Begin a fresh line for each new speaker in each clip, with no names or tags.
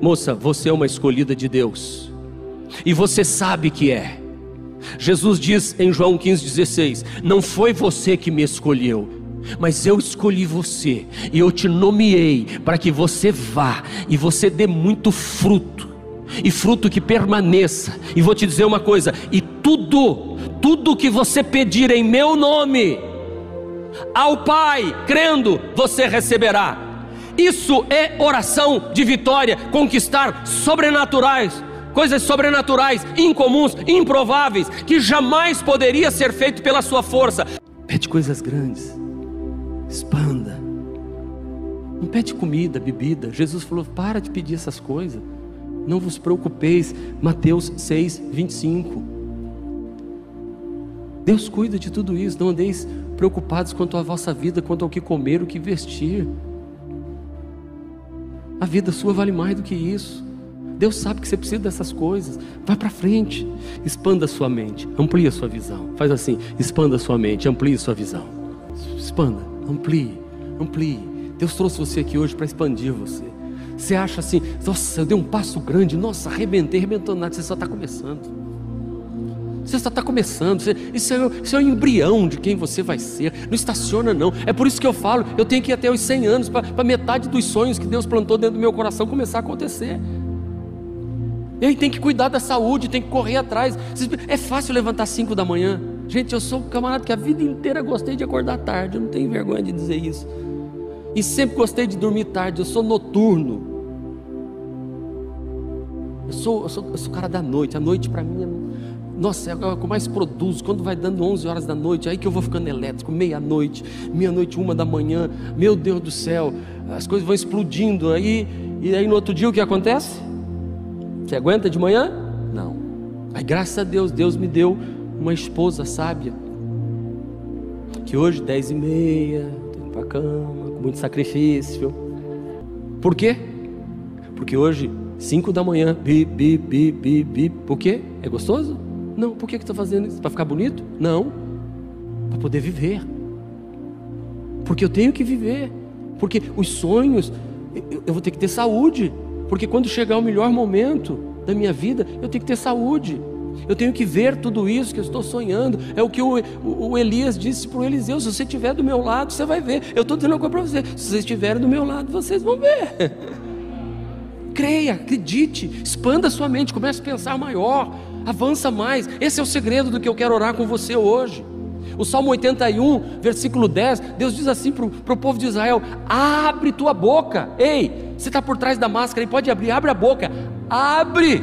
Moça, você é uma escolhida de Deus, e você sabe que é. Jesus diz em João 15,16: Não foi você que me escolheu, mas eu escolhi você, e eu te nomeei para que você vá e você dê muito fruto, e fruto que permaneça. E vou te dizer uma coisa: e tudo, tudo que você pedir em meu nome, ao Pai, crendo, você receberá. Isso é oração de vitória, conquistar sobrenaturais, coisas sobrenaturais, incomuns, improváveis, que jamais poderia ser feito pela sua força. Pede coisas grandes, expanda. Não pede comida, bebida. Jesus falou: para de pedir essas coisas. Não vos preocupeis. Mateus 6, 25. Deus cuida de tudo isso. Não andeis preocupados quanto à vossa vida, quanto ao que comer, o que vestir. A vida sua vale mais do que isso. Deus sabe que você precisa dessas coisas. Vai para frente. Expanda sua mente. Amplie a sua visão. Faz assim: expanda sua mente, amplie sua visão. Expanda, amplie, amplie. Deus trouxe você aqui hoje para expandir você. Você acha assim, nossa, eu dei um passo grande, nossa, arrebentei, arrebentou nada, você só está começando. Você só está começando, isso, é, isso é o embrião de quem você vai ser. Não estaciona, não. É por isso que eu falo, eu tenho que ir até os 100 anos para metade dos sonhos que Deus plantou dentro do meu coração começar a acontecer. E aí tem que cuidar da saúde, tem que correr atrás. É fácil levantar 5 da manhã. Gente, eu sou um camarada que a vida inteira gostei de acordar tarde. Eu não tenho vergonha de dizer isso. E sempre gostei de dormir tarde. Eu sou noturno. Eu sou, eu sou, eu sou cara da noite. A noite para mim é nossa, é o que eu mais produzo. Quando vai dando 11 horas da noite, aí que eu vou ficando elétrico. Meia-noite, meia-noite, uma da manhã. Meu Deus do céu, as coisas vão explodindo. Aí, e aí no outro dia o que acontece? Você aguenta de manhã? Não. Aí graças a Deus, Deus me deu uma esposa sábia. Que hoje, dez e meia, estou indo para a cama, com muito sacrifício. Por quê? Porque hoje, cinco da manhã, bi, bi, bi, bi, bi. Por quê? É gostoso? Não, por que está fazendo isso? Para ficar bonito? Não, para poder viver. Porque eu tenho que viver. Porque os sonhos, eu vou ter que ter saúde. Porque quando chegar o melhor momento da minha vida, eu tenho que ter saúde. Eu tenho que ver tudo isso que eu estou sonhando. É o que o, o, o Elias disse para o Eliseu: se você estiver do meu lado, você vai ver. Eu estou dizendo uma coisa para você: se vocês estiverem do meu lado, vocês vão ver. Creia, acredite, expanda sua mente, comece a pensar maior avança mais. Esse é o segredo do que eu quero orar com você hoje. O Salmo 81, versículo 10, Deus diz assim para o povo de Israel: abre tua boca. Ei, você está por trás da máscara e pode abrir, abre a boca. Abre,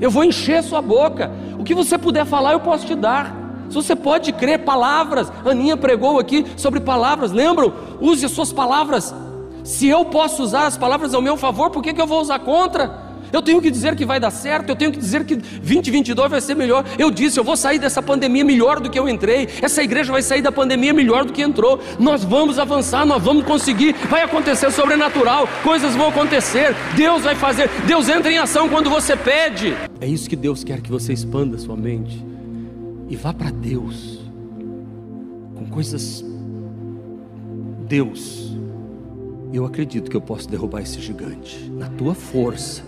eu vou encher sua boca. O que você puder falar, eu posso te dar. Se você pode crer, palavras. Aninha pregou aqui sobre palavras, lembram? Use as suas palavras. Se eu posso usar as palavras ao meu favor, por que, que eu vou usar contra? Eu tenho que dizer que vai dar certo, eu tenho que dizer que 2022 vai ser melhor. Eu disse, eu vou sair dessa pandemia melhor do que eu entrei. Essa igreja vai sair da pandemia melhor do que entrou. Nós vamos avançar, nós vamos conseguir. Vai acontecer sobrenatural, coisas vão acontecer. Deus vai fazer. Deus entra em ação quando você pede. É isso que Deus quer que você expanda a sua mente e vá para Deus com coisas Deus, eu acredito que eu posso derrubar esse gigante na tua força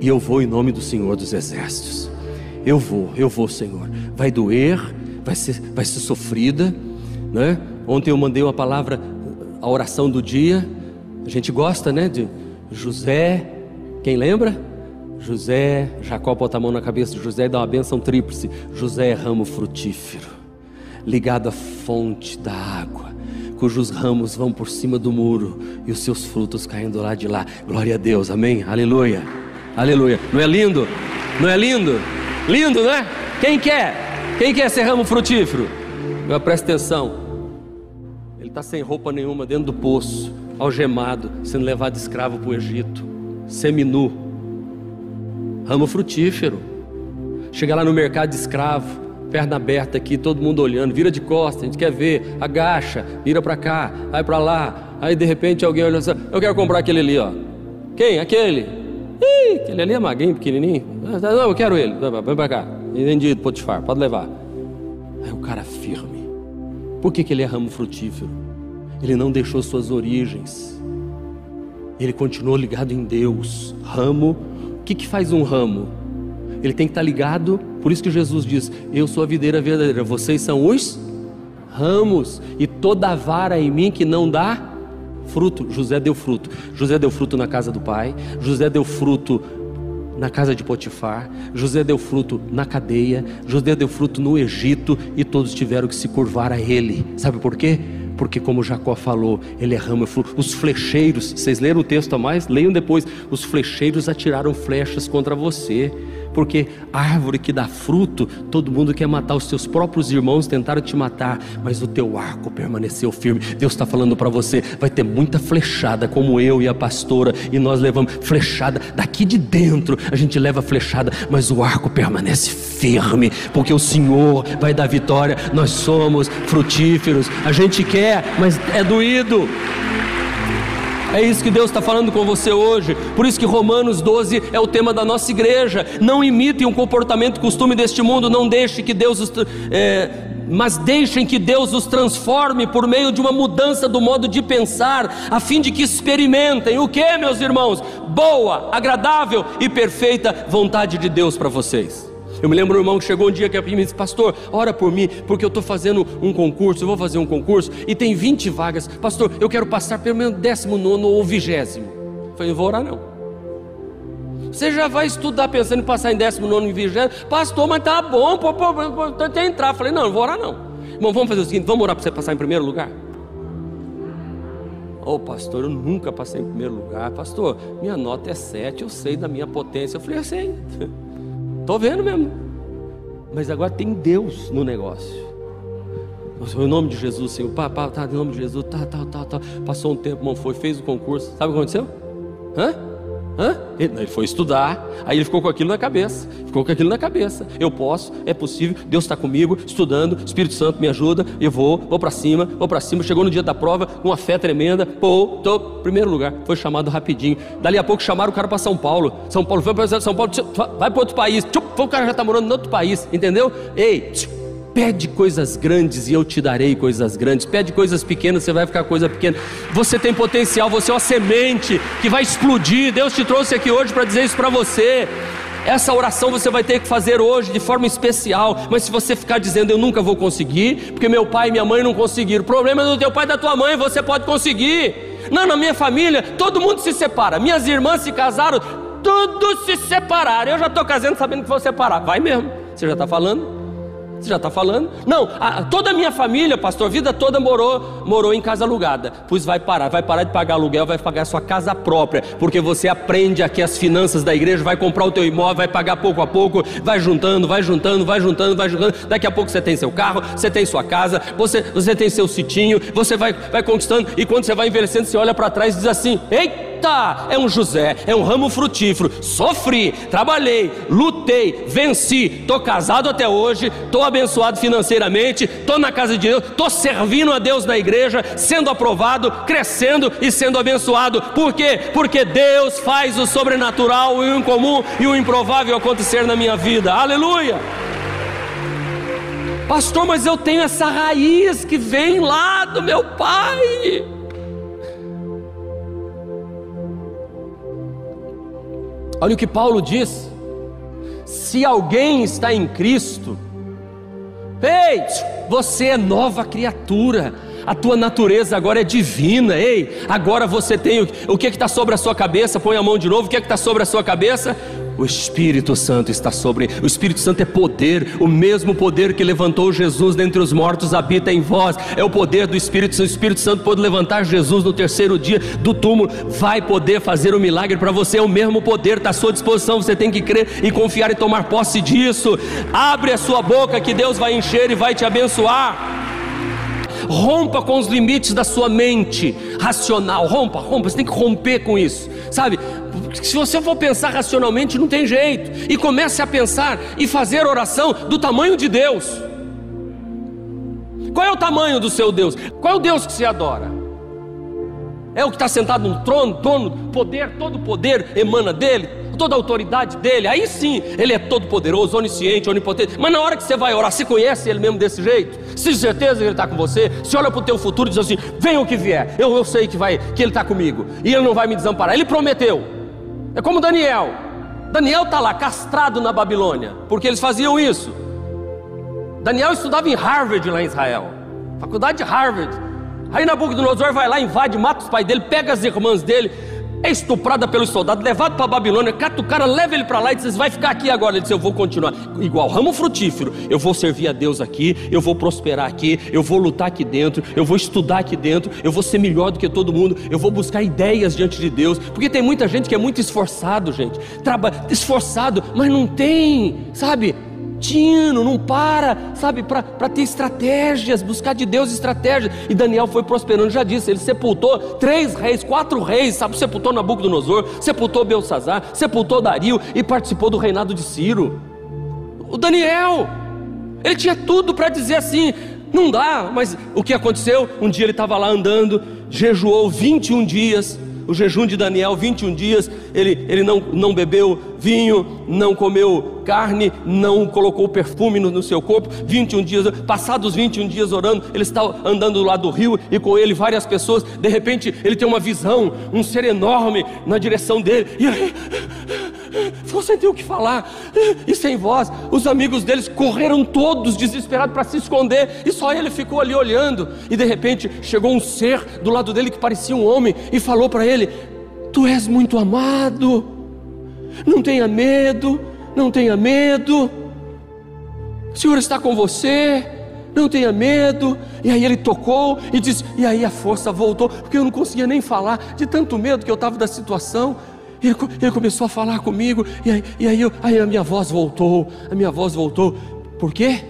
e eu vou em nome do Senhor dos Exércitos. Eu vou, eu vou, Senhor. Vai doer, vai ser, vai ser sofrida, né? Ontem eu mandei uma palavra, a oração do dia. A gente gosta, né? De José, quem lembra? José, Jacó bota a mão na cabeça de José e dá uma bênção tríplice. José é ramo frutífero, ligado à fonte da água, cujos ramos vão por cima do muro e os seus frutos caindo lá de lá. Glória a Deus, amém? Aleluia. Aleluia. Não é lindo? Não é lindo? Lindo, não é? Quem quer? Quem quer ser ramo frutífero? Agora presta atenção. Ele está sem roupa nenhuma dentro do poço, algemado, sendo levado escravo para o Egito, seminu. Ramo frutífero. Chega lá no mercado de escravo, perna aberta aqui, todo mundo olhando, vira de costas, a gente quer ver, agacha, vira para cá, vai para lá. Aí de repente alguém olha assim, eu quero comprar aquele ali, ó. Quem? Aquele. Ih, aquele ali é magrinho, pequenininho. Não, eu quero ele. Vem para cá. Vendido, Potifar, pode levar. Aí o cara firme. Por que, que ele é ramo frutífero? Ele não deixou suas origens. Ele continuou ligado em Deus. Ramo, o que, que faz um ramo? Ele tem que estar ligado, por isso que Jesus diz: Eu sou a videira verdadeira, vocês são os ramos, e toda vara em mim que não dá fruto. José deu fruto. José deu fruto na casa do pai, José deu fruto na casa de Potifar, José deu fruto na cadeia, José deu fruto no Egito e todos tiveram que se curvar a ele. Sabe por quê? Porque, como Jacó falou, ele é ramo, os flecheiros, vocês leram o texto a mais? Leiam depois. Os flecheiros atiraram flechas contra você porque árvore que dá fruto, todo mundo quer matar os seus próprios irmãos, tentaram te matar, mas o teu arco permaneceu firme. Deus está falando para você: vai ter muita flechada, como eu e a pastora, e nós levamos flechada daqui de dentro, a gente leva flechada, mas o arco permanece firme, porque o Senhor vai dar vitória. Nós somos frutíferos, a gente quer, mas é doído. É isso que Deus está falando com você hoje. Por isso que Romanos 12 é o tema da nossa igreja. Não imitem um comportamento, costume deste mundo. Não deixe que Deus os, é, mas deixem que Deus os transforme por meio de uma mudança do modo de pensar, a fim de que experimentem o que, meus irmãos? Boa, agradável e perfeita vontade de Deus para vocês. Eu me lembro um irmão que chegou um dia que me disse: Pastor, ora por mim, porque eu estou fazendo um concurso, eu vou fazer um concurso e tem 20 vagas. Pastor, eu quero passar pelo menos 19 ou 20. Eu falei: Não vou orar não. Você já vai estudar pensando em passar em 19 e 20? Pastor, mas tá bom, pô, pô, pô, entrar. Eu falei: Não, não vou orar não. Irmão, vamos fazer o seguinte: vamos orar para você passar em primeiro lugar? Ô oh, pastor, eu nunca passei em primeiro lugar. Pastor, minha nota é 7, eu sei da minha potência. Eu falei, eu sei. Estou vendo mesmo. Mas agora tem Deus no negócio. Em nome de Jesus, Senhor. Pá, pá, tá, em nome de Jesus. Tá, tá, tá, tá. Passou um tempo, irmão, foi, fez o concurso. Sabe o que aconteceu? Hã? Hã? Ele foi estudar, aí ele ficou com aquilo na cabeça. Ficou com aquilo na cabeça. Eu posso, é possível, Deus está comigo, estudando, Espírito Santo me ajuda, eu vou, vou para cima, vou para cima. Chegou no dia da prova, com uma fé tremenda, pô, tô, primeiro lugar, foi chamado rapidinho. Dali a pouco chamaram o cara para São Paulo. São Paulo foi para São Paulo, vai para outro país. O cara já está morando em outro país, entendeu? Ei, Pede coisas grandes e eu te darei coisas grandes. Pede coisas pequenas, você vai ficar coisa pequena. Você tem potencial, você é uma semente que vai explodir. Deus te trouxe aqui hoje para dizer isso para você. Essa oração você vai ter que fazer hoje de forma especial. Mas se você ficar dizendo eu nunca vou conseguir, porque meu pai e minha mãe não conseguiram, o problema é do teu pai e da tua mãe, você pode conseguir. Não, na minha família, todo mundo se separa. Minhas irmãs se casaram, todos se separaram. Eu já estou casando sabendo que vou separar. Vai mesmo. Você já está falando? Você já está falando? Não, a, toda a minha família, pastor, a vida toda morou, morou em casa alugada. Pois vai parar, vai parar de pagar aluguel, vai pagar sua casa própria, porque você aprende aqui as finanças da igreja, vai comprar o teu imóvel, vai pagar pouco a pouco, vai juntando, vai juntando, vai juntando, vai juntando. Daqui a pouco você tem seu carro, você tem sua casa, você, você tem seu sitinho, você vai, vai conquistando, e quando você vai envelhecendo, você olha para trás e diz assim: Ei! Eita, é um José, é um ramo frutífero. Sofri, trabalhei, lutei, venci. Estou casado até hoje, estou abençoado financeiramente, estou na casa de Deus, estou servindo a Deus na igreja, sendo aprovado, crescendo e sendo abençoado. Por quê? Porque Deus faz o sobrenatural, o incomum e o improvável acontecer na minha vida. Aleluia! Pastor, mas eu tenho essa raiz que vem lá do meu pai. Olha o que Paulo diz: se alguém está em Cristo, ei, você é nova criatura, a tua natureza agora é divina, ei, agora você tem o, o que está sobre a sua cabeça, põe a mão de novo, o que está sobre a sua cabeça? O Espírito Santo está sobre. O Espírito Santo é poder, o mesmo poder que levantou Jesus dentre os mortos habita em vós. É o poder do Espírito Santo. O Espírito Santo pode levantar Jesus no terceiro dia do túmulo, vai poder fazer o um milagre para você. É o mesmo poder, está à sua disposição. Você tem que crer e confiar e tomar posse disso. Abre a sua boca que Deus vai encher e vai te abençoar. Rompa com os limites da sua mente racional. Rompa, rompa. Você tem que romper com isso, sabe? Se você for pensar racionalmente, não tem jeito. E comece a pensar e fazer oração do tamanho de Deus. Qual é o tamanho do seu Deus? Qual é o Deus que você adora? É o que está sentado no trono, dono, poder, todo poder emana dele? toda a autoridade dele, aí sim, ele é todo poderoso, onisciente, onipotente. Mas na hora que você vai orar, você conhece ele mesmo desse jeito? Se tem certeza que ele está com você, se olha para o teu futuro e diz assim: venha o que vier, eu, eu sei que vai, que ele está comigo, e ele não vai me desamparar. Ele prometeu. É como Daniel. Daniel está lá castrado na Babilônia, porque eles faziam isso. Daniel estudava em Harvard lá em Israel, faculdade de Harvard. Aí Nabucodonosor vai lá, invade, mata os pais dele, pega as irmãs dele, é estuprada pelos soldados, levado para Babilônia, cata o cara, leva ele para lá e diz: Vai ficar aqui agora. Ele diz: Eu vou continuar. Igual ramo frutífero, eu vou servir a Deus aqui, eu vou prosperar aqui, eu vou lutar aqui dentro, eu vou estudar aqui dentro, eu vou ser melhor do que todo mundo, eu vou buscar ideias diante de Deus. Porque tem muita gente que é muito esforçado, gente, trabalha esforçado, mas não tem, sabe? Não para, sabe, para ter estratégias, buscar de Deus estratégias. E Daniel foi prosperando, já disse, ele sepultou três reis, quatro reis, sabe, sepultou Nabucodonosor, sepultou Belsazar, sepultou Dario e participou do reinado de Ciro. O Daniel, ele tinha tudo para dizer assim: não dá, mas o que aconteceu? Um dia ele estava lá andando, jejuou 21 dias, o jejum de Daniel, 21 dias, ele, ele não, não bebeu vinho, não comeu carne, não colocou perfume no, no, seu corpo, 21 dias, passados 21 dias orando, ele está andando do lado do rio e com ele várias pessoas, de repente ele tem uma visão, um ser enorme na direção dele, e aí ficou sem ter o que falar, e sem voz, os amigos deles correram todos desesperados para se esconder, e só ele ficou ali olhando, e de repente chegou um ser do lado dele que parecia um homem, e falou para ele: Tu és muito amado, não tenha medo, não tenha medo, o Senhor está com você, não tenha medo. E aí ele tocou e disse, e aí a força voltou, porque eu não conseguia nem falar, de tanto medo que eu estava da situação. Ele, ele, começou a falar comigo, e aí, e aí, eu, aí a minha voz voltou, a minha voz voltou. Por quê?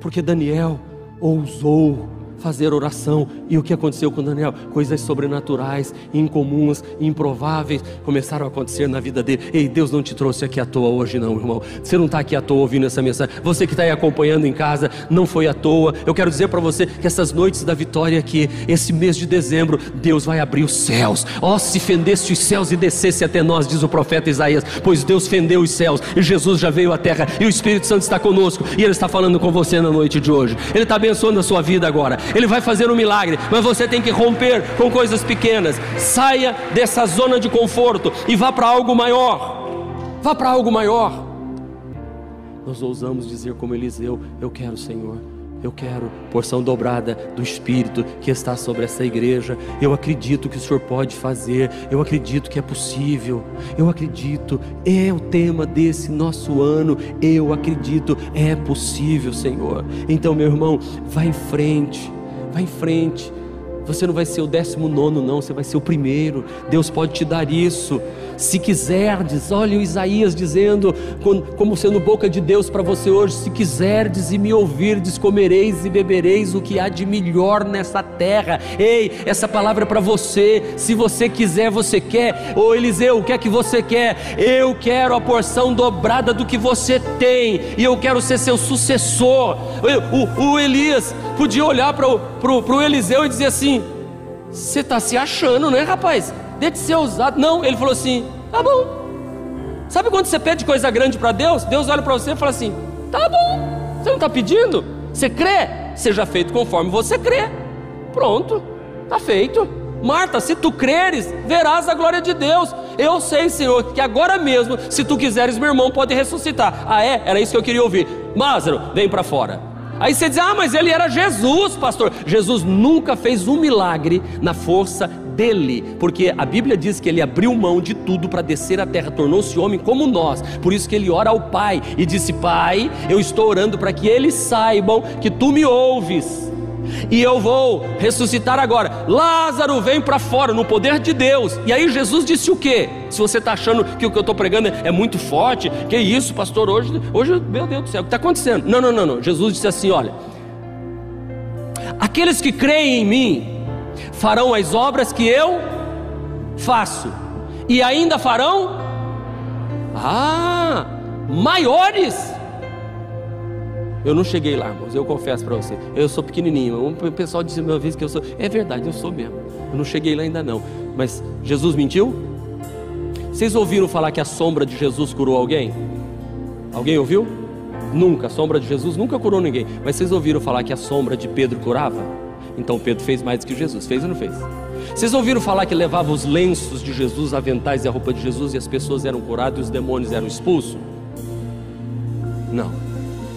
Porque Daniel ousou fazer oração. E o que aconteceu com Daniel? Coisas sobrenaturais, incomuns, improváveis começaram a acontecer na vida dele. Ei, Deus não te trouxe aqui à toa hoje, não, irmão. Você não está aqui à toa ouvindo essa mensagem. Você que está aí acompanhando em casa, não foi à toa. Eu quero dizer para você que essas noites da vitória aqui, esse mês de dezembro, Deus vai abrir os céus. Ó, oh, se fendesse os céus e descesse até nós, diz o profeta Isaías, pois Deus fendeu os céus e Jesus já veio à terra e o Espírito Santo está conosco e Ele está falando com você na noite de hoje. Ele está abençoando a sua vida agora. Ele vai fazer um milagre, mas você tem que romper com coisas pequenas. Saia dessa zona de conforto e vá para algo maior. Vá para algo maior. Nós ousamos dizer como Eliseu: Eu quero, Senhor. Eu quero porção dobrada do Espírito que está sobre essa igreja. Eu acredito que o Senhor pode fazer. Eu acredito que é possível. Eu acredito. É o tema desse nosso ano. Eu acredito. É possível, Senhor. Então, meu irmão, vá em frente. Vai em frente. Você não vai ser o décimo nono, não, você vai ser o primeiro. Deus pode te dar isso. Se quiserdes, olha o Isaías dizendo, como sendo boca de Deus para você hoje: se quiserdes e me ouvirdes, comereis e bebereis o que há de melhor nessa terra. Ei, essa palavra é para você. Se você quiser, você quer. Ô Eliseu, o que é que você quer? Eu quero a porção dobrada do que você tem, e eu quero ser seu sucessor. O, o, o Elias podia olhar para o Eliseu e dizer assim: Você está se achando, né, rapaz? Deixa de ser ousado. Não, ele falou assim: Tá bom. Sabe quando você pede coisa grande para Deus? Deus olha para você e fala assim: Tá bom. Você não está pedindo? Você crê? Seja feito conforme você crê. Pronto, está feito. Marta, se tu creres, verás a glória de Deus. Eu sei, Senhor, que agora mesmo, se tu quiseres, meu irmão pode ressuscitar. Ah, é? Era isso que eu queria ouvir. Lázaro, vem para fora. Aí você diz: Ah, mas ele era Jesus, pastor. Jesus nunca fez um milagre na força dele, porque a Bíblia diz que ele abriu mão de tudo para descer à terra, tornou-se homem como nós. Por isso que ele ora ao Pai e disse: Pai, eu estou orando para que eles saibam que tu me ouves e eu vou ressuscitar agora. Lázaro, vem para fora, no poder de Deus. E aí Jesus disse o quê? Se você está achando que o que eu estou pregando é muito forte, que isso, pastor, hoje, hoje, meu Deus do céu, o que está acontecendo? Não, não, não, não. Jesus disse assim: olha, aqueles que creem em mim farão as obras que eu faço, e ainda farão, ah, maiores eu não cheguei lá, irmãos, eu confesso para você. Eu sou pequenininho. O pessoal disse uma vez que eu sou. É verdade, eu sou mesmo. Eu não cheguei lá ainda não. Mas Jesus mentiu? Vocês ouviram falar que a sombra de Jesus curou alguém? Alguém ouviu? Nunca, a sombra de Jesus nunca curou ninguém. Mas vocês ouviram falar que a sombra de Pedro curava? Então Pedro fez mais do que Jesus. Fez ou não fez? Vocês ouviram falar que levava os lenços de Jesus, aventais e a roupa de Jesus e as pessoas eram curadas e os demônios eram expulsos? Não.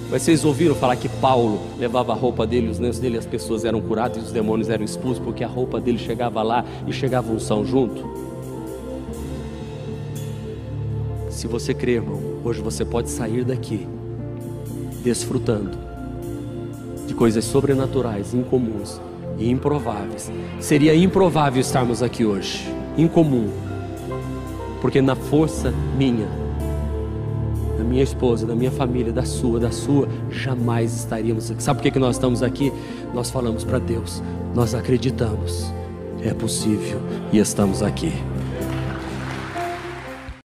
Mas vocês ouviram falar que Paulo levava a roupa dele, os lenços dele, as pessoas eram curadas e os demônios eram expulsos porque a roupa dele chegava lá e chegava unção junto? Se você crê, irmão, hoje você pode sair daqui desfrutando de coisas sobrenaturais, incomuns e improváveis. Seria improvável estarmos aqui hoje, incomum, porque na força minha, da minha esposa, da minha família, da sua, da sua, jamais estaríamos aqui. Sabe por que, que nós estamos aqui? Nós falamos para Deus, nós acreditamos, é possível e estamos aqui.